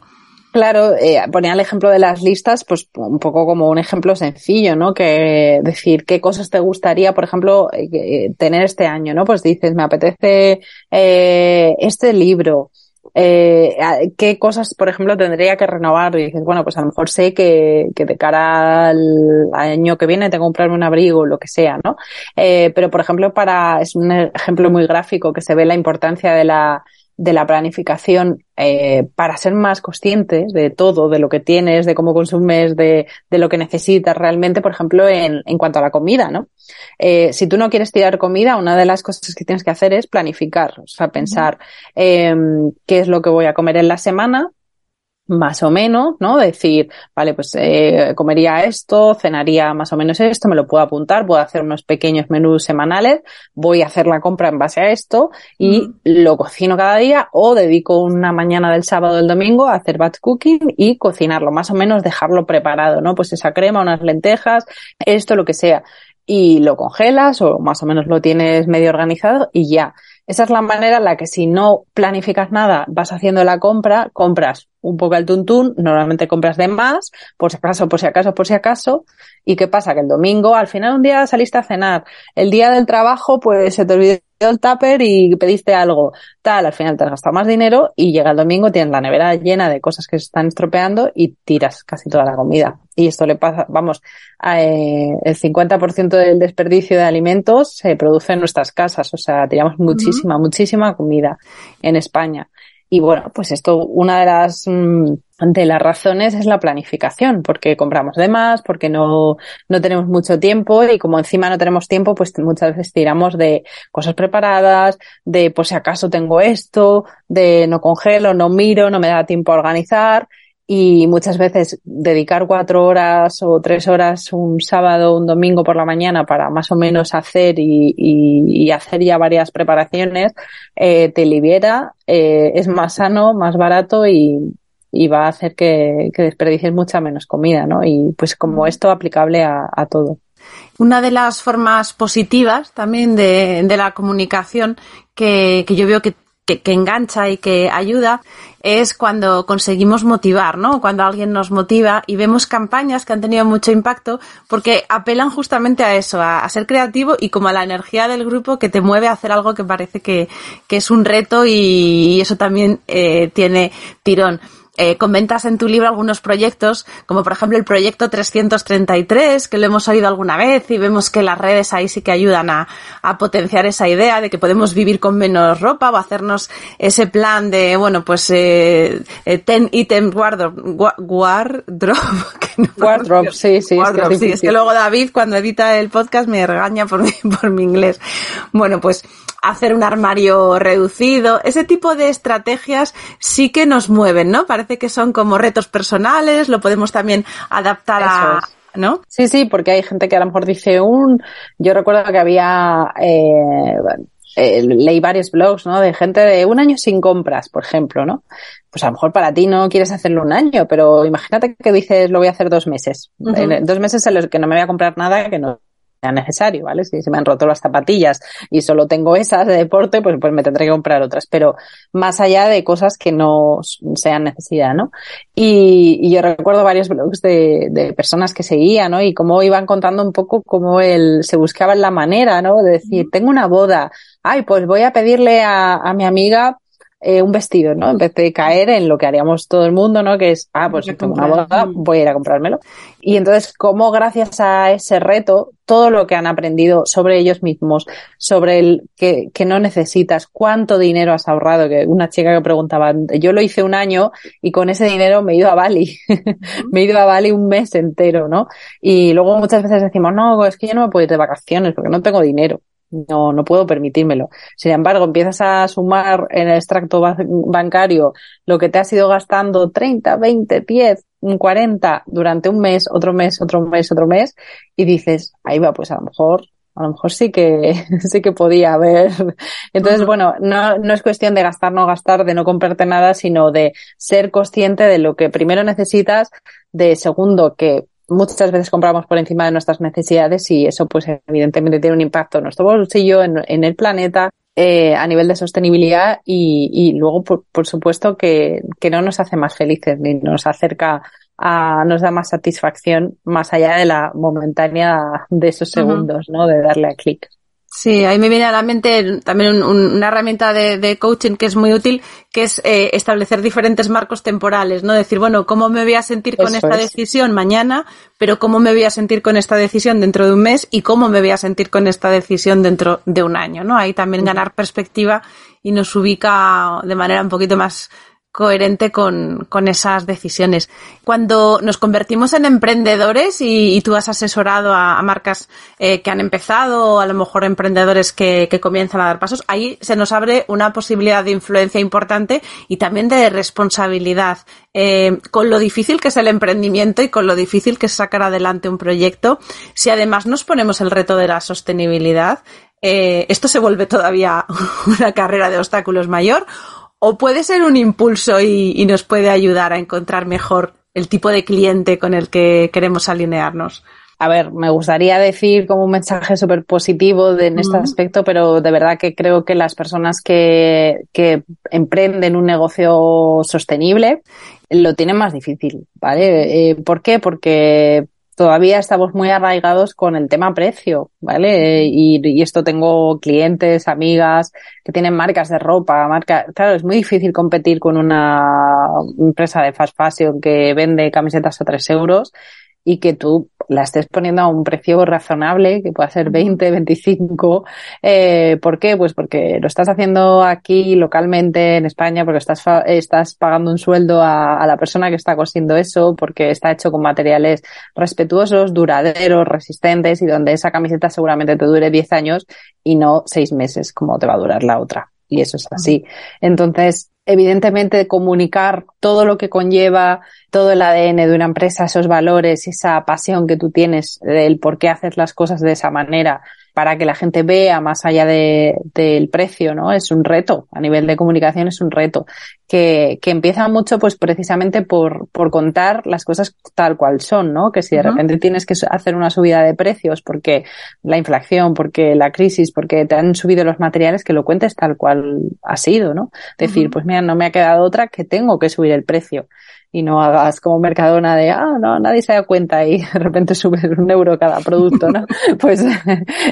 Claro, eh, ponía el ejemplo de las listas, pues un poco como un ejemplo sencillo, ¿no? Que decir qué cosas te gustaría, por ejemplo, eh, eh, tener este año, ¿no? Pues dices, me apetece eh, este libro, eh, qué cosas, por ejemplo, tendría que renovar. Y dices, bueno, pues a lo mejor sé que, que de cara al año que viene tengo que comprarme un abrigo, lo que sea, ¿no? Pero, por ejemplo, para, es un ejemplo muy gráfico que se ve la importancia de la, de la planificación eh, para ser más conscientes de todo, de lo que tienes, de cómo consumes, de, de lo que necesitas realmente, por ejemplo, en, en cuanto a la comida, ¿no? Eh, si tú no quieres tirar comida, una de las cosas que tienes que hacer es planificar, o sea, pensar eh, qué es lo que voy a comer en la semana, más o menos, ¿no? Decir, vale, pues eh, comería esto, cenaría más o menos esto, me lo puedo apuntar, puedo hacer unos pequeños menús semanales, voy a hacer la compra en base a esto y lo cocino cada día o dedico una mañana del sábado o del domingo a hacer batch cooking y cocinarlo, más o menos dejarlo preparado, ¿no? Pues esa crema, unas lentejas, esto, lo que sea. Y lo congelas o más o menos lo tienes medio organizado y ya. Esa es la manera en la que si no planificas nada, vas haciendo la compra, compras un poco al tuntún, normalmente compras de más, por si acaso, por si acaso, por si acaso, y qué pasa, que el domingo, al final un día saliste a cenar, el día del trabajo, pues se te olvidó el tupper y pediste algo, tal, al final te has gastado más dinero y llega el domingo, tienes la nevera llena de cosas que se están estropeando y tiras casi toda la comida. Y esto le pasa, vamos, eh, el 50% del desperdicio de alimentos se produce en nuestras casas, o sea, tiramos muchísima, muchísima comida en España. Y bueno, pues esto, una de las, mm, de las razones es la planificación, porque compramos de más, porque no, no tenemos mucho tiempo y como encima no tenemos tiempo, pues muchas veces tiramos de cosas preparadas, de pues si acaso tengo esto, de no congelo, no miro, no me da tiempo a organizar y muchas veces dedicar cuatro horas o tres horas un sábado un domingo por la mañana para más o menos hacer y, y, hacer ya varias preparaciones eh, te libera, eh, es más sano, más barato y, y va a hacer que, que, mucha menos comida, ¿no? Y pues como esto aplicable a, a todo. Una de las formas positivas también de, de la comunicación que, que yo veo que que, que engancha y que ayuda es cuando conseguimos motivar, ¿no? Cuando alguien nos motiva y vemos campañas que han tenido mucho impacto porque apelan justamente a eso, a, ser creativo y como a la energía del grupo que te mueve a hacer algo que parece que, que es un reto y, eso también eh, tiene tirón eh, comentas en tu libro algunos proyectos, como por ejemplo el proyecto 333, que lo hemos oído alguna vez y vemos que las redes ahí sí que ayudan a, a potenciar esa idea de que podemos vivir con menos ropa o hacernos ese plan de, bueno, pues eh, eh ten item wardrobe, wardrobe, wardrobe, sí, sí, es, que es que luego David cuando edita el podcast me regaña por mi, por mi inglés. Bueno, pues hacer un armario reducido, ese tipo de estrategias sí que nos mueven, ¿no? Parece que son como retos personales, lo podemos también adaptar a, ¿no? Sí, sí, porque hay gente que a lo mejor dice un, yo recuerdo que había, eh, eh, leí varios blogs, ¿no? De gente de un año sin compras, por ejemplo, ¿no? Pues a lo mejor para ti no quieres hacerlo un año, pero imagínate que dices lo voy a hacer dos meses. dos meses en los que no me voy a comprar nada que no necesario, ¿vale? Si se me han roto las zapatillas y solo tengo esas de deporte, pues, pues me tendré que comprar otras, pero más allá de cosas que no sean necesidad, ¿no? Y, yo recuerdo varios blogs de, de, personas que seguían, ¿no? Y cómo iban contando un poco cómo él se buscaba la manera, ¿no? De decir, tengo una boda, ay, pues voy a pedirle a, a mi amiga eh, un vestido, ¿no? En vez de caer en lo que haríamos todo el mundo, ¿no? Que es, ah, pues tengo una boda, voy a ir a comprármelo. Y entonces, cómo gracias a ese reto, todo lo que han aprendido sobre ellos mismos, sobre el que, que no necesitas, cuánto dinero has ahorrado, que una chica que preguntaba, yo lo hice un año y con ese dinero me he ido a Bali, me he ido a Bali un mes entero, ¿no? Y luego muchas veces decimos, no, es que yo no me puedo ir de vacaciones porque no tengo dinero no, no puedo permitírmelo. Sin embargo, empiezas a sumar en el extracto bancario lo que te has ido gastando 30, 20, 10, 40 durante un mes, otro mes, otro mes, otro mes, y dices, ahí va, pues a lo mejor, a lo mejor sí que, sí que podía haber. Entonces, bueno, no, no es cuestión de gastar, no gastar, de no comprarte nada, sino de ser consciente de lo que primero necesitas, de segundo que muchas veces compramos por encima de nuestras necesidades y eso pues evidentemente tiene un impacto en nuestro bolsillo, en, en el planeta, eh, a nivel de sostenibilidad y, y luego por, por supuesto que, que, no nos hace más felices ni nos acerca a, nos da más satisfacción más allá de la momentánea de esos segundos, ¿no? De darle a clic. Sí, ahí me viene a la mente también una herramienta de, coaching que es muy útil, que es eh, establecer diferentes marcos temporales, ¿no? Decir, bueno, ¿cómo me voy a sentir con esta decisión mañana? Pero ¿cómo me voy a sentir con esta decisión dentro de un mes? Y ¿cómo me voy a sentir con esta decisión dentro de un año, ¿no? Ahí también ganar perspectiva y nos ubica de manera un poquito más coherente con, con, esas decisiones. Cuando nos convertimos en emprendedores y, tú has asesorado a, marcas eh, que han empezado o a lo mejor emprendedores que, que, comienzan a dar pasos, ahí se nos abre una posibilidad de influencia importante y también de responsabilidad. Eh, con lo difícil que es el emprendimiento y con lo difícil que es sacar adelante un proyecto, si además nos ponemos el reto de la sostenibilidad, eh, esto se vuelve todavía una carrera de obstáculos mayor o puede ser un impulso y, nos puede ayudar a encontrar mejor el tipo de cliente con el que queremos alinearnos. A ver, me gustaría decir como un mensaje súper positivo en este aspecto, pero de verdad que creo que las personas que, que emprenden un negocio sostenible lo tienen más difícil, ¿vale? Eh, ¿Por qué? Porque todavía estamos muy arraigados con el tema precio, ¿vale? Y, esto tengo clientes, amigas que tienen marcas de ropa, marca, claro, es muy difícil competir con una empresa de fast fashion que vende camisetas a tres euros y que tú la estés poniendo a un precio razonable, que pueda ser 20, 25. Eh, ¿Por qué? Pues porque lo estás haciendo aquí localmente en España, porque estás, estás pagando un sueldo a, a, la persona que está cosiendo eso, porque está hecho con materiales respetuosos, duraderos, resistentes y donde esa camiseta seguramente te dure 10 años y no 6 meses como te va a durar la otra. Y eso es así. Entonces, evidentemente comunicar todo lo que conlleva todo el ADN de una empresa, esos valores, esa pasión que tú tienes, del por qué haces las cosas de esa manera, para que la gente vea más allá de, del precio, ¿no? Es un reto, a nivel de comunicación es un reto, que, que empieza mucho pues precisamente por, por contar las cosas tal cual son, ¿no? Que si de repente tienes que hacer una subida de precios porque la inflación, porque la crisis, porque te han subido los materiales, que lo cuentes tal cual ha sido, ¿no? Decir, pues mira, no me ha quedado otra que tengo que subir el precio y no hagas como Mercadona de, ah, no, nadie se da cuenta y de repente sube un euro cada producto, ¿no? pues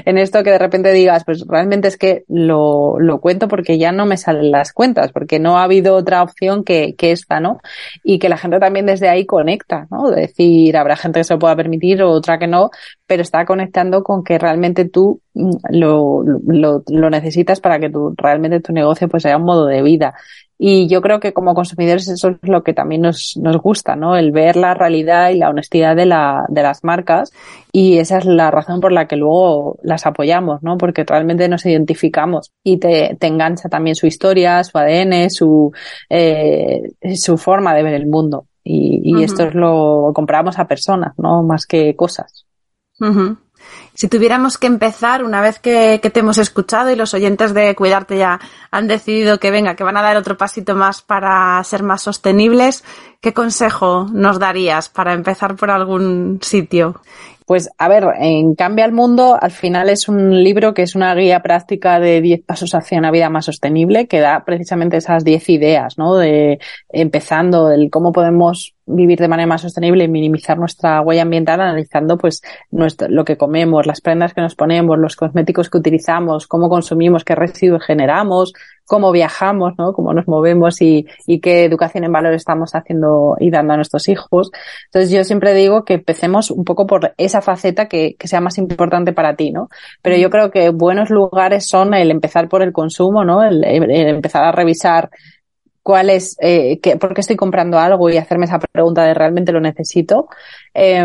en esto que de repente digas, pues realmente es que lo, lo cuento porque ya no me salen las cuentas, porque no ha habido otra opción que, que esta, ¿no? Y que la gente también desde ahí conecta, ¿no? De decir, habrá gente que se lo pueda permitir o otra que no, pero está conectando con que realmente tú mm, lo, lo, lo necesitas para que tu, realmente tu negocio pues sea un modo de vida. Y yo creo que como consumidores eso es lo que también nos, nos gusta, ¿no? El ver la realidad y la honestidad de, la, de las marcas. Y esa es la razón por la que luego las apoyamos, ¿no? Porque realmente nos identificamos y te, te engancha también su historia, su ADN, su, eh, su forma de ver el mundo. Y, y esto es lo compramos a personas, ¿no? Más que cosas. Si tuviéramos que empezar, una vez que, que, te hemos escuchado y los oyentes de Cuidarte ya han decidido que venga, que van a dar otro pasito más para ser más sostenibles, ¿qué consejo nos darías para empezar por algún sitio? Pues a ver, en Cambia el Mundo al final es un libro que es una guía práctica de 10 pasos hacia una vida más sostenible que da precisamente esas 10 ideas, ¿no? De empezando el cómo podemos vivir de manera más sostenible y minimizar nuestra huella ambiental analizando pues nuestro, lo que comemos, las prendas que nos ponemos, los cosméticos que utilizamos, cómo consumimos, qué residuos generamos, cómo viajamos, ¿no? Cómo nos movemos y, y qué educación en valor estamos haciendo y dando a nuestros hijos. Entonces yo siempre digo que empecemos un poco por esa faceta que, que sea más importante para ti, ¿no? Pero yo creo que buenos lugares son el empezar por el consumo, ¿no? el, el empezar a revisar cuál es, eh, qué, por qué estoy comprando algo y hacerme esa pregunta de realmente lo necesito. Eh,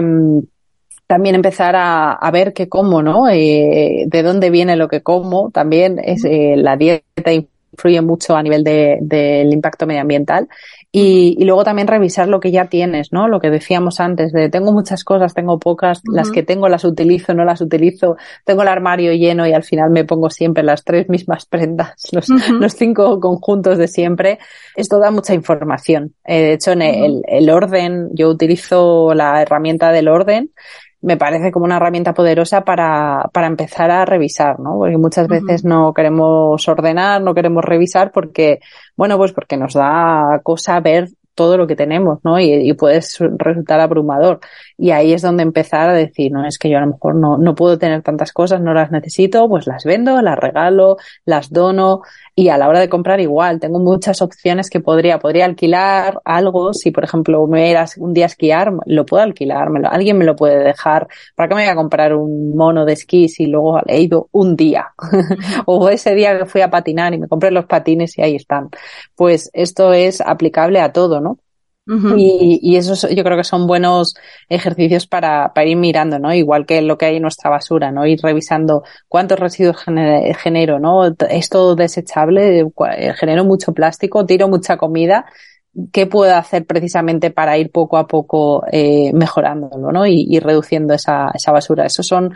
también empezar a, a, ver qué como, ¿no? Eh, de dónde viene lo que como. También es eh, la dieta influye mucho a nivel del de, impacto medioambiental y, y, luego también revisar lo que ya tienes, ¿no? Lo que decíamos antes de tengo muchas cosas, tengo pocas, uh -huh. las que tengo las utilizo, no las utilizo, tengo el armario lleno y al final me pongo siempre las tres mismas prendas, los, uh -huh. los cinco conjuntos de siempre. Esto da mucha información. Eh, de hecho, en el, el orden, yo utilizo la herramienta del orden me parece como una herramienta poderosa para, para empezar a revisar, ¿no? Porque muchas veces uh -huh. no queremos ordenar, no queremos revisar porque, bueno, pues porque nos da cosa ver todo lo que tenemos, ¿no? Y, y puede resultar abrumador. Y ahí es donde empezar a decir, no, es que yo a lo mejor no, no puedo tener tantas cosas, no las necesito, pues las vendo, las regalo, las dono. Y a la hora de comprar igual, tengo muchas opciones que podría, podría alquilar algo. Si, por ejemplo, me era un día esquiar, lo puedo alquilar, me lo, alguien me lo puede dejar. ¿Para qué me voy a comprar un mono de esquí si luego he ido un día? o ese día que fui a patinar y me compré los patines y ahí están. Pues esto es aplicable a todo. Y, y esos yo creo que son buenos ejercicios para, para, ir mirando, ¿no? Igual que lo que hay en nuestra basura, ¿no? Ir revisando cuántos residuos genero, ¿no? Es todo desechable, eh, genero mucho plástico, tiro mucha comida. ¿Qué puedo hacer precisamente para ir poco a poco eh, mejorándolo, ¿no? Y, y reduciendo esa, esa basura. Esos son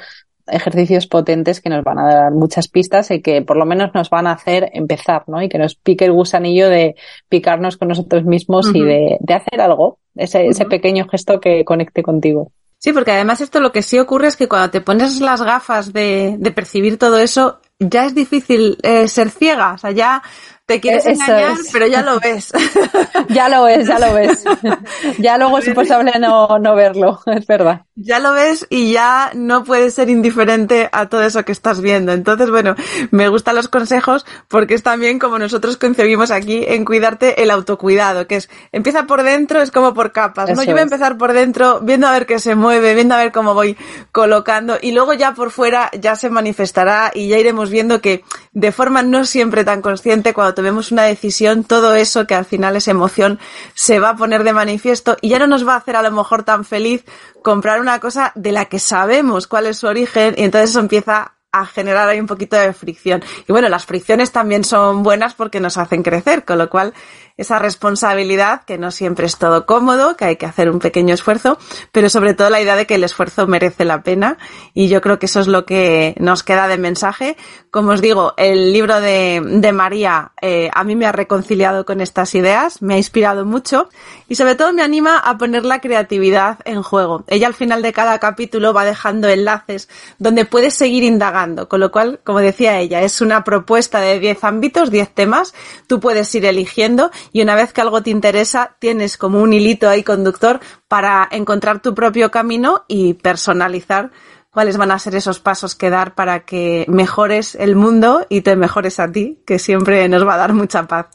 ejercicios potentes que nos van a dar muchas pistas y que por lo menos nos van a hacer empezar, ¿no? Y que nos pique el gusanillo de picarnos con nosotros mismos uh -huh. y de, de, hacer algo, ese, uh -huh. ese pequeño gesto que conecte contigo. Sí, porque además esto lo que sí ocurre es que cuando te pones las gafas de, de percibir todo eso, ya es difícil eh, ser ciega, o sea, ya te quieres Eso engañar, es. pero ya lo ves. ya lo ves, ya lo ves. ya luego es imposible no, no verlo, es verdad. Ya lo ves y ya no puedes ser indiferente a todo eso que estás viendo. Entonces, bueno, me gustan los consejos porque es también como nosotros concebimos aquí en cuidarte el autocuidado, que es empieza por dentro, es como por capas. Eso ¿no? Yo voy a empezar por dentro, viendo a ver qué se mueve, viendo a ver cómo voy colocando y luego ya por fuera ya se manifestará y ya iremos viendo que de forma no siempre tan consciente cuando tomemos una decisión, todo eso que al final es emoción se va a poner de manifiesto y ya no nos va a hacer a lo mejor tan feliz comprar una cosa de la que sabemos cuál es su origen y entonces eso empieza a generar ahí un poquito de fricción. Y bueno, las fricciones también son buenas porque nos hacen crecer, con lo cual esa responsabilidad, que no siempre es todo cómodo, que hay que hacer un pequeño esfuerzo, pero sobre todo la idea de que el esfuerzo merece la pena y yo creo que eso es lo que nos queda de mensaje. Como os digo, el libro de, María eh, a mí me ha reconciliado con estas ideas, me ha inspirado mucho y sobre todo me anima a poner la creatividad en juego. Ella al final de cada capítulo va dejando enlaces donde puedes seguir indagando, con lo cual, como decía ella, es una propuesta de 10 ámbitos, 10 temas, tú puedes ir eligiendo y una vez que algo te interesa, tienes como un hilito ahí conductor para encontrar tu propio camino y personalizar cuáles van a ser esos pasos que dar para que mejores el mundo y te mejores a ti, que siempre nos va a dar mucha paz.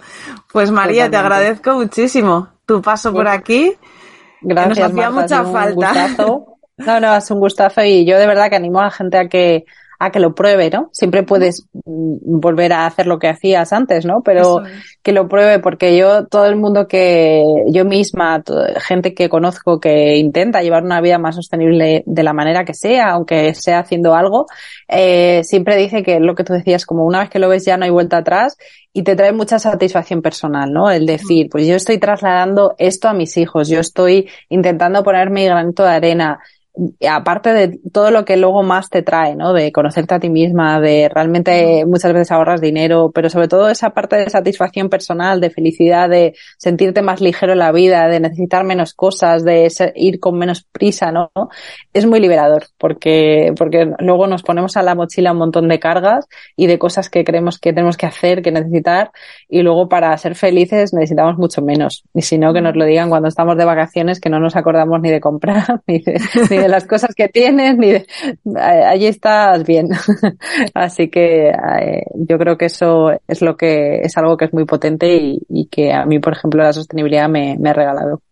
Pues María, te agradezco muchísimo tu paso por aquí. Gracias. Nos hacía mucha falta. No, no, es un gustazo y yo de verdad que animo a la gente a que a que lo pruebe, ¿no? Siempre puedes mm, volver a hacer lo que hacías antes, ¿no? Pero que lo pruebe porque yo, todo el mundo que yo misma, gente que conozco que intenta llevar una vida más sostenible de la manera que sea, aunque sea haciendo algo, eh, siempre dice que lo que tú decías, como una vez que lo ves ya no hay vuelta atrás y te trae mucha satisfacción personal, ¿no? El decir, pues yo estoy trasladando esto a mis hijos, yo estoy intentando poner mi granito de arena, aparte de todo lo que luego más te trae, ¿no? De conocerte a ti misma, de realmente muchas veces ahorras dinero, pero sobre todo esa parte de satisfacción personal, de felicidad, de sentirte más ligero en la vida, de necesitar menos cosas, de ir con menos prisa, ¿no? Es muy liberador porque, porque luego nos ponemos a la mochila un montón de cargas y de cosas que creemos que tenemos que hacer, que necesitar y luego para ser felices necesitamos mucho menos. Y si no, que nos lo digan cuando estamos de vacaciones que no nos acordamos ni de comprar, ni de, ni de las cosas que tienes, ni de, allí estás bien. Así que eh, yo creo que eso es lo que es algo que es muy potente y, y que a mí, por ejemplo, la sostenibilidad me, me ha regalado.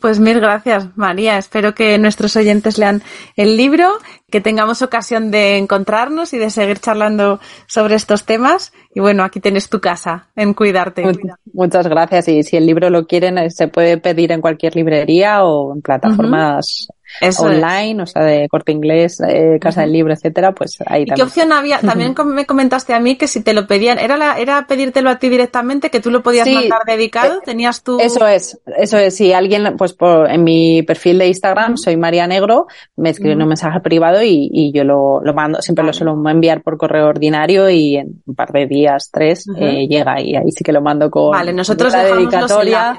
Pues mil gracias, María. Espero que nuestros oyentes lean el libro, que tengamos ocasión de encontrarnos y de seguir charlando sobre estos temas. Y bueno, aquí tienes tu casa en cuidarte. Muchas gracias. Y si el libro lo quieren, eh, se puede pedir en cualquier librería o en plataformas online, o sea, de corte inglés, eh, casa del libro, etcétera, pues ahí también. ¿Qué opción había? También me comentaste a mí que si te lo pedían, ¿era la, era pedírtelo a ti directamente, que tú lo podías mandar dedicado? Eh, ¿Tenías tú? Eso es, eso es. Si alguien, pues por, en mi perfil de Instagram, soy María Negro, me escribe un mensaje privado y, y yo lo, lo, mando, siempre lo suelo enviar por correo ordinario y en un par de días, tres, eh, llega y ahí sí que lo mando con vale, nosotros la dedicatoria.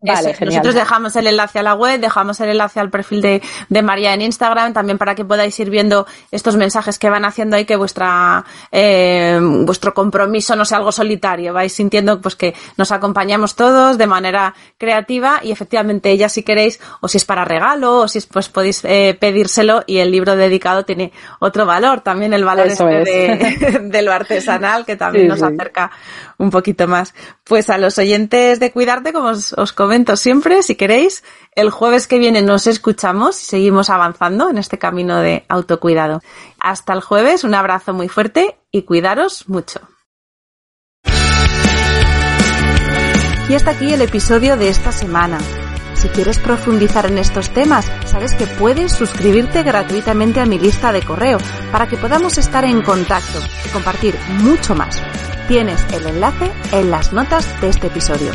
Vale, Nosotros dejamos el enlace a la web, dejamos el enlace al perfil de, de, María en Instagram, también para que podáis ir viendo estos mensajes que van haciendo ahí, que vuestra, eh, vuestro compromiso no sea algo solitario, vais sintiendo pues que nos acompañamos todos de manera creativa y efectivamente ella si queréis, o si es para regalo, o si es, pues podéis eh, pedírselo y el libro dedicado tiene otro valor, también el valor este de, de, lo artesanal que también sí, nos sí. acerca un poquito más. Pues a los oyentes de Cuidarte, como os, os comento siempre, si queréis, el jueves que viene nos escuchamos y seguimos avanzando en este camino de autocuidado. Hasta el jueves, un abrazo muy fuerte y cuidaros mucho. Y hasta aquí el episodio de esta semana. Si quieres profundizar en estos temas, sabes que puedes suscribirte gratuitamente a mi lista de correo para que podamos estar en contacto y compartir mucho más. Tienes el enlace en las notas de este episodio.